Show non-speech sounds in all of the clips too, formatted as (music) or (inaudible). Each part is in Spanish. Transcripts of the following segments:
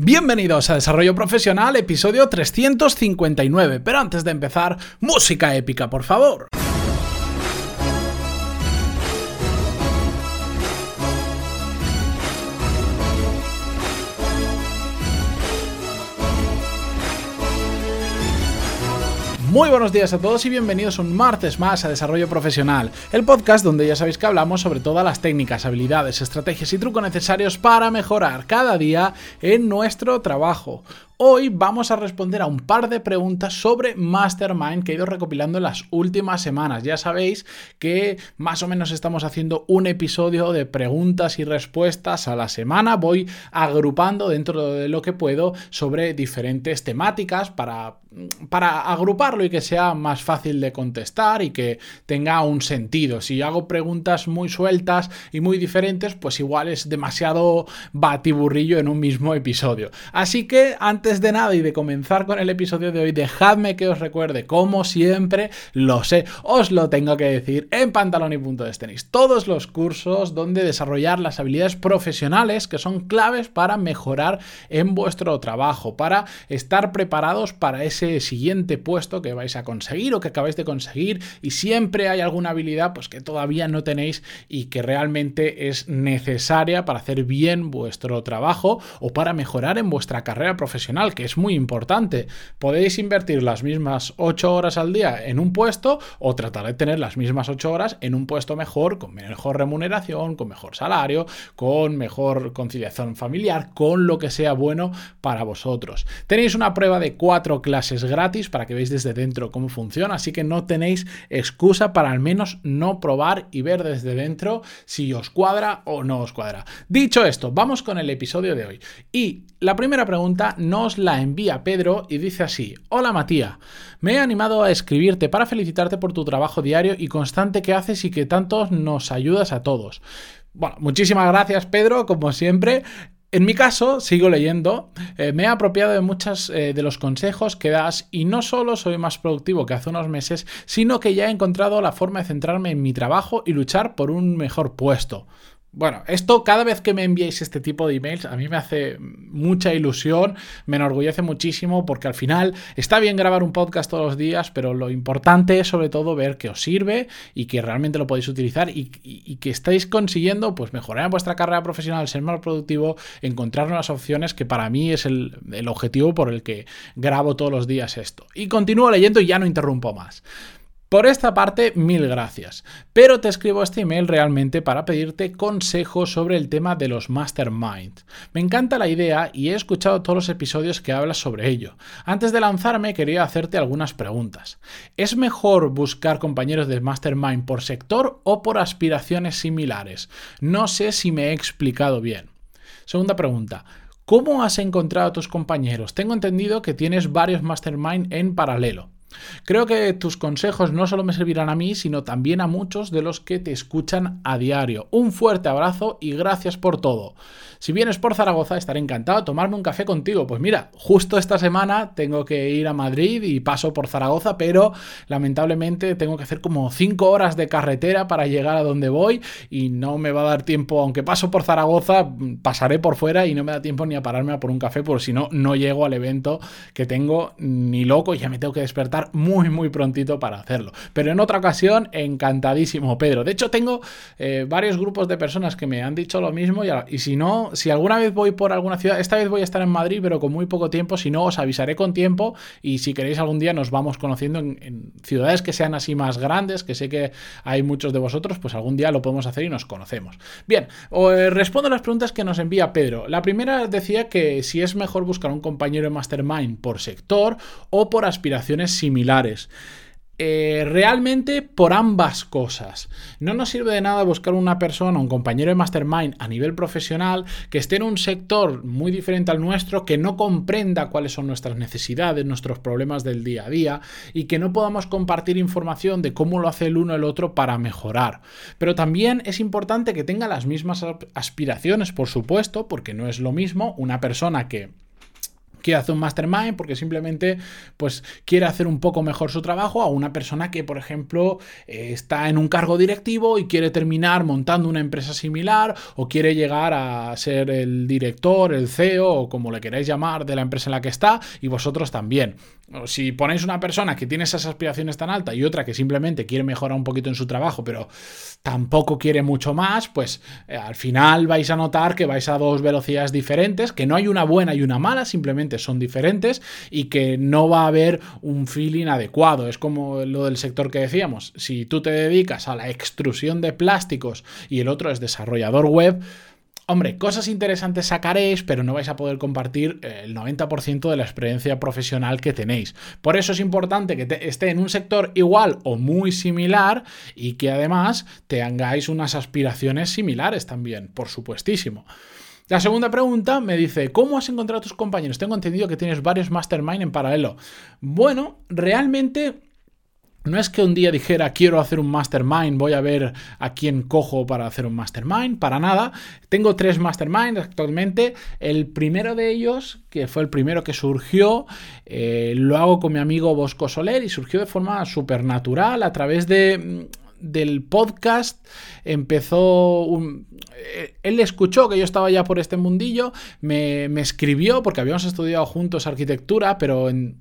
Bienvenidos a Desarrollo Profesional, episodio 359. Pero antes de empezar, música épica, por favor. Muy buenos días a todos y bienvenidos un martes más a Desarrollo Profesional, el podcast donde ya sabéis que hablamos sobre todas las técnicas, habilidades, estrategias y trucos necesarios para mejorar cada día en nuestro trabajo. Hoy vamos a responder a un par de preguntas sobre Mastermind que he ido recopilando en las últimas semanas. Ya sabéis que más o menos estamos haciendo un episodio de preguntas y respuestas a la semana. Voy agrupando dentro de lo que puedo sobre diferentes temáticas para, para agruparlo y que sea más fácil de contestar y que tenga un sentido. Si hago preguntas muy sueltas y muy diferentes, pues igual es demasiado batiburrillo en un mismo episodio. Así que antes de nada y de comenzar con el episodio de hoy, dejadme que os recuerde, como siempre, lo sé, os lo tengo que decir, en pantalón y punto de tenis, todos los cursos donde desarrollar las habilidades profesionales que son claves para mejorar en vuestro trabajo, para estar preparados para ese siguiente puesto que vais a conseguir o que acabáis de conseguir y siempre hay alguna habilidad pues que todavía no tenéis y que realmente es necesaria para hacer bien vuestro trabajo o para mejorar en vuestra carrera profesional que es muy importante. Podéis invertir las mismas 8 horas al día en un puesto o tratar de tener las mismas 8 horas en un puesto mejor, con mejor remuneración, con mejor salario, con mejor conciliación familiar, con lo que sea bueno para vosotros. Tenéis una prueba de 4 clases gratis para que veáis desde dentro cómo funciona, así que no tenéis excusa para al menos no probar y ver desde dentro si os cuadra o no os cuadra. Dicho esto, vamos con el episodio de hoy. Y la primera pregunta la envía Pedro y dice así, Hola Matías, me he animado a escribirte para felicitarte por tu trabajo diario y constante que haces y que tanto nos ayudas a todos. Bueno, muchísimas gracias Pedro, como siempre. En mi caso, sigo leyendo, eh, me he apropiado de muchos eh, de los consejos que das y no solo soy más productivo que hace unos meses, sino que ya he encontrado la forma de centrarme en mi trabajo y luchar por un mejor puesto. Bueno, esto cada vez que me enviáis este tipo de emails a mí me hace mucha ilusión, me enorgullece muchísimo porque al final está bien grabar un podcast todos los días, pero lo importante es sobre todo ver que os sirve y que realmente lo podéis utilizar y, que estáis consiguiendo pues mejorar vuestra carrera profesional, ser más productivo, encontrar nuevas opciones que para mí es el, el objetivo por el que grabo todos los días esto. Y continúo leyendo y ya no interrumpo más. Por esta parte, mil gracias. Pero te escribo este email realmente para pedirte consejos sobre el tema de los mastermind. Me encanta la idea y he escuchado todos los episodios que hablas sobre ello. Antes de lanzarme quería hacerte algunas preguntas. ¿Es mejor buscar compañeros de mastermind por sector o por aspiraciones similares? No sé si me he explicado bien. Segunda pregunta. ¿Cómo has encontrado a tus compañeros? Tengo entendido que tienes varios mastermind en paralelo. Creo que tus consejos no solo me servirán a mí, sino también a muchos de los que te escuchan a diario. Un fuerte abrazo y gracias por todo. Si vienes por Zaragoza, estaré encantado de tomarme un café contigo. Pues mira, justo esta semana tengo que ir a Madrid y paso por Zaragoza, pero lamentablemente tengo que hacer como 5 horas de carretera para llegar a donde voy y no me va a dar tiempo, aunque paso por Zaragoza, pasaré por fuera y no me da tiempo ni a pararme a por un café, porque si no, no llego al evento que tengo ni loco y ya me tengo que despertar muy, muy prontito para hacerlo. Pero en otra ocasión, encantadísimo, Pedro. De hecho, tengo eh, varios grupos de personas que me han dicho lo mismo y si no, si alguna vez voy por alguna ciudad, esta vez voy a estar en Madrid, pero con muy poco tiempo, si no, os avisaré con tiempo y si queréis algún día nos vamos conociendo en, ciudades que sean así más grandes, que sé que hay muchos de vosotros, pues algún día lo podemos hacer y nos conocemos. Bien, eh, respondo a las preguntas que nos envía Pedro. La primera decía que si es mejor buscar un compañero en Mastermind por sector o por aspiraciones similares. Eh, realmente por ambas cosas. No nos sirve de nada buscar una persona, un compañero de mastermind a nivel profesional que esté en un sector muy diferente al nuestro, que no comprenda cuáles son nuestras necesidades, nuestros problemas del día a día y que no podamos compartir información de cómo lo hace el uno el otro para mejorar. Pero también es importante que tenga las mismas aspiraciones, por supuesto, porque no es lo mismo una persona que quiere hacer un mastermind porque simplemente pues quiere hacer un poco mejor su trabajo a una persona que por ejemplo eh, está en un cargo directivo y quiere terminar montando una empresa similar o quiere llegar a ser el director, el CEO o como le queráis llamar de la empresa en la que está y vosotros también. Si ponéis una persona que tiene esas aspiraciones tan altas y otra que simplemente quiere mejorar un poquito en su trabajo pero tampoco quiere mucho más, pues eh, al final vais a notar que vais a dos velocidades diferentes, que no hay una buena y una mala, simplemente son diferentes y que no va a haber un feeling adecuado. Es como lo del sector que decíamos. Si tú te dedicas a la extrusión de plásticos y el otro es desarrollador web, Hombre, cosas interesantes sacaréis, pero no vais a poder compartir eh, el 90% de la experiencia profesional que tenéis. Por eso es importante que esté en un sector igual o muy similar y que además tengáis unas aspiraciones similares también, por supuestísimo. La segunda pregunta me dice, ¿cómo has encontrado a tus compañeros? Tengo entendido que tienes varios mastermind en paralelo. Bueno, realmente no es que un día dijera quiero hacer un mastermind, voy a ver a quién cojo para hacer un mastermind, para nada. Tengo tres masterminds actualmente. El primero de ellos, que fue el primero que surgió, eh, lo hago con mi amigo Bosco Soler y surgió de forma súper natural a través de mm, del podcast empezó un, eh, él escuchó que yo estaba ya por este mundillo me, me, escribió porque habíamos estudiado juntos arquitectura pero en,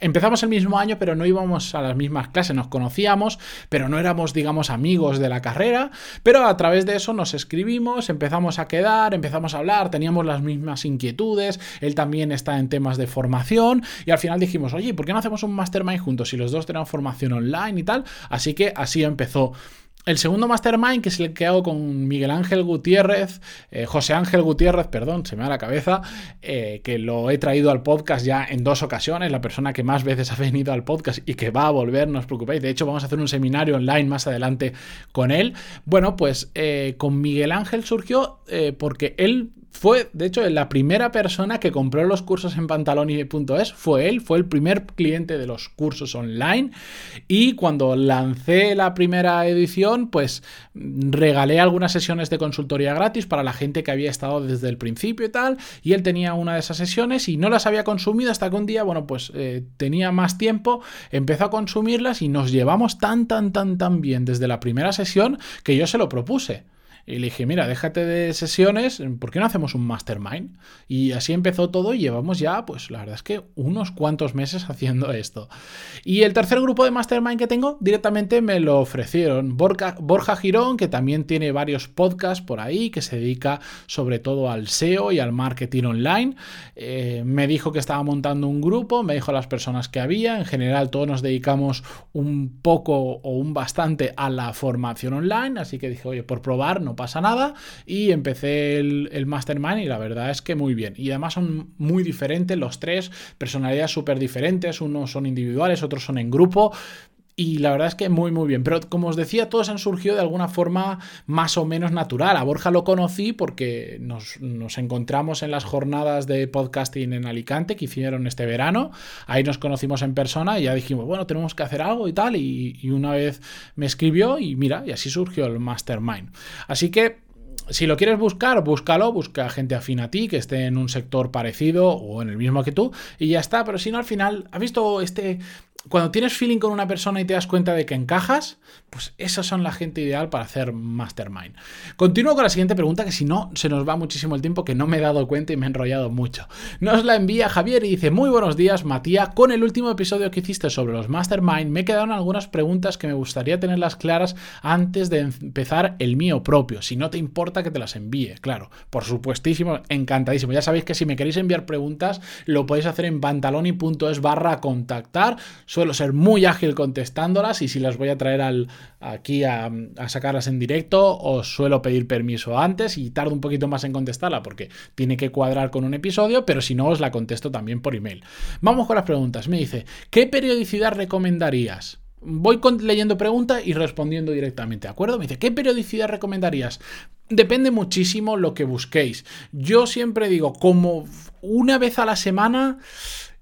empezamos el mismo año, pero no íbamos a las mismas clases, nos conocíamos, pero no éramos, digamos, amigos de la carrera, pero a través de eso nos escribimos, empezamos a quedar, empezamos a hablar, teníamos las mismas inquietudes, él también está en temas de formación y al final dijimos, oye, ¿por qué no hacemos un mastermind juntos si los dos tenemos formación online y tal? Así que así empezó. El segundo mastermind, que es el que hago con Miguel Ángel Gutiérrez, eh, José Ángel Gutiérrez, perdón, se me da la cabeza, eh, que lo he traído al podcast ya en dos ocasiones, la persona que más veces (laughs) ha venido al podcast y que va a volver, no os preocupéis. De hecho, vamos a hacer un seminario online más adelante con él. Bueno, pues eh, con Miguel Ángel surgió porque él fue, de hecho, la primera persona que compró los cursos en pantaloni.es fue él, fue el primer cliente de los cursos online. Y cuando lancé la primera edición, pues regalé algunas sesiones de consultoría gratis para la gente que había estado desde el principio y tal. Y él tenía una de esas sesiones y no las había consumido hasta que un día, bueno, pues eh, tenía más tiempo, empezó a consumirlas y nos llevamos tan, tan, tan, tan bien desde la primera sesión que yo se lo propuse. Y le dije, mira, déjate de sesiones, ¿por qué no hacemos un mastermind? Y así empezó todo y llevamos ya, pues la verdad es que unos cuantos meses (laughs) haciendo esto. Y el tercer grupo de mastermind que tengo, directamente me lo ofrecieron. Borja, Borja Girón, que también tiene varios podcasts por ahí, que se dedica sobre todo al SEO y al marketing online. Eh, me dijo que estaba montando un grupo, me dijo las personas que había. En general todos nos dedicamos un poco o un bastante a la formación online, así que dije, oye, por probar, no pasa nada. Y empecé el, Mastermind y la verdad es que muy bien. Y además son muy diferentes los tres, personalidades súper diferentes, unos son individuales, otros son en grupo, y la verdad es que muy muy bien. Pero como os decía, todos han surgido de alguna forma más o menos natural. A Borja lo conocí porque nos, encontramos en las jornadas de podcasting en Alicante que hicieron este verano. Ahí nos conocimos en persona y ya dijimos, bueno, tenemos que hacer algo y tal. Y, y una vez me escribió y mira, y así surgió el Mastermind. Así que si lo quieres buscar, búscalo, busca gente afín a ti, que esté en un sector parecido o en el mismo que tú, y ya está. Pero si no, al final, ¿has visto este cuando tienes feeling con una persona y te das cuenta de que encajas, pues esas son la gente ideal para hacer mastermind. Continúo con la siguiente pregunta, que si no, se nos va muchísimo el tiempo, que no me he dado cuenta y me he enrollado mucho. Nos la envía Javier y dice, muy buenos días, Matías. Con el último episodio que hiciste sobre los mastermind, me quedaron algunas preguntas que me gustaría tenerlas claras antes de empezar el mío propio. Si no te importa que te las envíe, claro. Por supuestísimo, encantadísimo. Ya sabéis que si me queréis enviar preguntas, lo podéis hacer en pantaloni.es barra contactar suelo ser muy ágil contestándolas y si las voy a traer al, aquí a, sacarlas en directo, os suelo pedir permiso antes y tardo un poquito más en contestarla porque tiene que cuadrar con un episodio, pero si no os la contesto también por email. Vamos con las preguntas. Me dice, ¿qué periodicidad recomendarías? Voy leyendo preguntas y respondiendo directamente, ¿de acuerdo? Me dice, ¿qué periodicidad recomendarías? Depende muchísimo lo que busquéis. Yo siempre digo, como una vez a la semana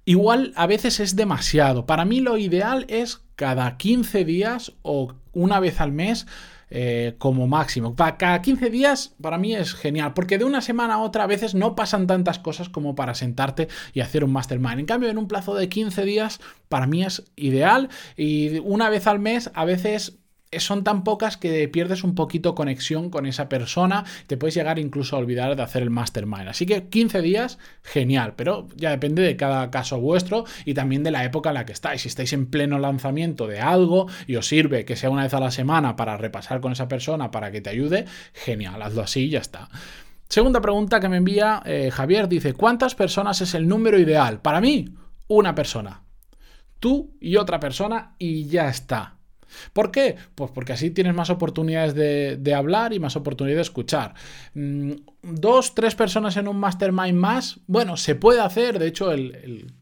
Igual a veces es demasiado. Para mí lo ideal es cada 15 días o una vez al mes eh, como máximo. Cada 15 días para mí es genial, porque de una semana a otra a veces no pasan tantas cosas como para sentarte y hacer un mastermind. En cambio, en un plazo de 15 días para mí es ideal y una vez al mes a veces son tan pocas que pierdes un poquito conexión con esa persona, te puedes llegar incluso a olvidar de hacer el mastermind. Así que 15 días, genial, pero ya depende de cada caso vuestro y también de la época en la que estáis. Si estáis en pleno lanzamiento de algo y os sirve que sea una vez a la semana para repasar con esa persona, para que te ayude, genial, hazlo así y ya está. Segunda pregunta que me envía eh, Javier dice, ¿cuántas personas es el número ideal? Para mí, una persona. Tú y otra persona y ya está. ¿Por qué? Pues porque así tienes más oportunidades de, hablar y más oportunidades de escuchar. Mm, dos, tres personas en un mastermind más, bueno, se puede hacer. De hecho, el el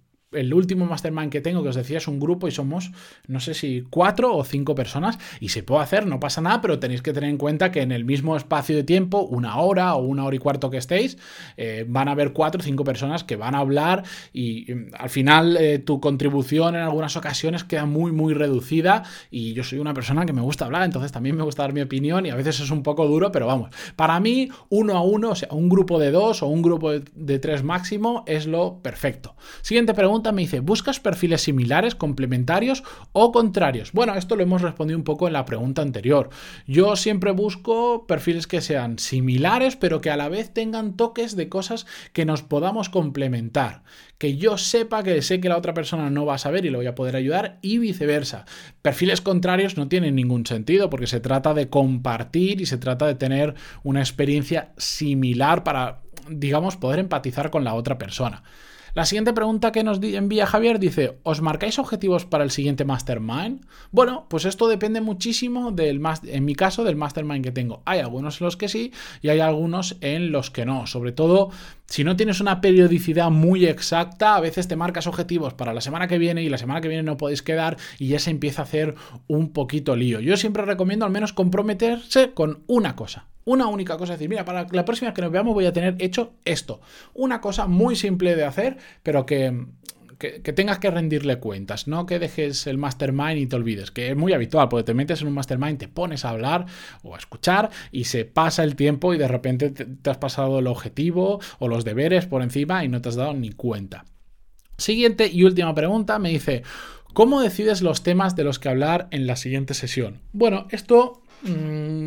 último mastermind que tengo, que os decía, es un grupo y somos, no sé si cuatro o cinco personas y se puede hacer, no pasa nada, pero tenéis que tener en cuenta que en el mismo espacio de tiempo, una hora o una hora y cuarto que estéis, eh, van a haber cuatro o cinco personas que van a hablar y, al final eh, tu contribución en algunas ocasiones queda muy, muy reducida y yo soy una persona que me gusta hablar, entonces también me gusta dar mi opinión y a veces es un poco duro, pero vamos, para mí uno a uno, o sea, un grupo de dos o un grupo de tres máximo es lo perfecto. Siguiente pregunta me dice, ¿buscas perfiles similares, complementarios o contrarios? Bueno, esto lo hemos respondido un poco en la pregunta anterior. Yo siempre busco perfiles que sean similares, pero que a la vez tengan toques de cosas que nos podamos complementar. Que yo sepa que sé que la otra persona no va a saber y lo voy a poder ayudar y viceversa. Perfiles contrarios no tienen ningún sentido porque se trata de compartir y se trata de tener una experiencia similar para, digamos, poder empatizar con la otra persona. La siguiente pregunta que nos envía Javier dice, ¿os marcáis objetivos para el siguiente mastermind? Bueno, pues esto depende muchísimo del en mi caso del mastermind que tengo. Hay algunos en los que sí y hay algunos en los que no. Sobre todo si no tienes una periodicidad muy exacta, a veces te marcas objetivos para la semana que viene y la semana que viene no podéis quedar y ya se empieza a hacer un poquito lío. Yo siempre recomiendo al menos comprometerse con una cosa una única cosa, es decir, mira, para la próxima que nos veamos voy a tener hecho esto. Una cosa muy simple de hacer, pero que, tengas que rendirle cuentas, no que dejes el mastermind y te olvides, que es muy habitual, porque te metes en un mastermind, te pones a hablar o a escuchar y se pasa el tiempo y de repente te has pasado el objetivo o los deberes por encima y no te has dado ni cuenta. Siguiente y última pregunta, me dice, ¿cómo decides los temas de los que hablar en la siguiente sesión? Bueno, esto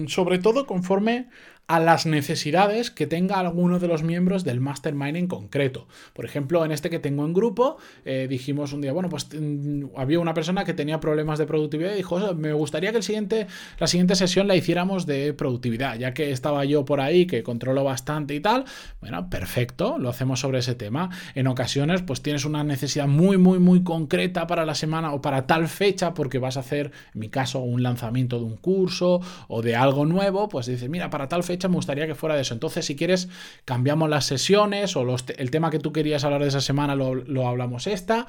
sobre todo conforme a las necesidades que tenga alguno de los miembros del mastermind en concreto. Por ejemplo, en este que tengo en grupo, eh, dijimos un día, bueno, pues mm, había una persona que tenía problemas de productividad y dijo, me gustaría que el siguiente, la siguiente sesión la hiciéramos de productividad, ya que estaba yo por ahí, que controlo bastante y tal. Bueno, perfecto, lo hacemos sobre ese tema. En ocasiones, pues tienes una necesidad muy, muy, muy concreta para la semana o para tal fecha, porque vas a hacer, en mi caso, un lanzamiento de un curso o de algo nuevo, pues dices, mira, para tal fecha me gustaría que fuera de eso. Entonces, si quieres, cambiamos las sesiones o el tema que tú querías hablar de esa semana lo, lo hablamos esta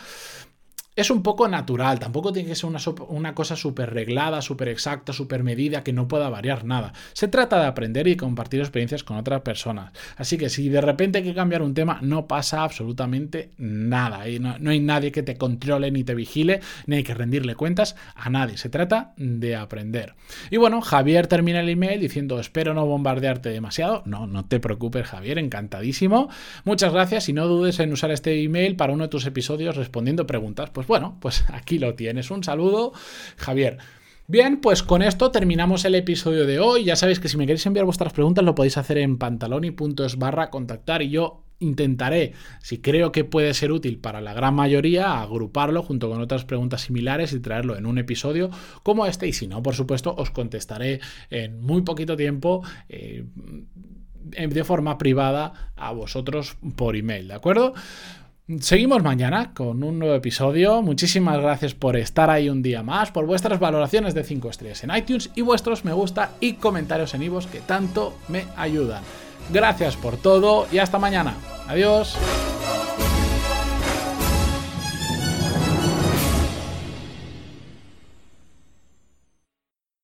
es un poco natural, tampoco tiene que ser una, una cosa súper reglada, súper exacta, súper medida, que no pueda variar nada. Se trata de aprender y compartir experiencias con otras personas. Así que si de repente hay que cambiar un tema, no pasa absolutamente nada. Y no, no hay nadie que te controle ni te vigile, ni hay que rendirle cuentas a nadie. Se trata de aprender. Y bueno, Javier termina el email diciendo, espero no bombardearte demasiado. No, no te preocupes, Javier, encantadísimo. Muchas gracias y no dudes en usar este email para uno de tus episodios respondiendo preguntas. Pues bueno, pues (laughs) aquí lo tienes. Un saludo, Javier. Bien, pues con esto terminamos el episodio de hoy. Ya sabéis que si me queréis enviar vuestras preguntas lo podéis hacer en pantaloni.es barra contactar y yo intentaré, si creo que puede ser útil para la gran mayoría, agruparlo junto con otras preguntas similares y traerlo en un episodio como este. Y si no, por supuesto, os contestaré en muy poquito tiempo. Eh, de forma privada a vosotros por email, ¿de acuerdo? Seguimos mañana con un nuevo episodio. Muchísimas gracias por estar ahí un día más, por vuestras valoraciones de 5 estrellas en iTunes y vuestros me gusta y comentarios en iVoox que tanto me ayudan. Gracias por todo y hasta mañana. Adiós.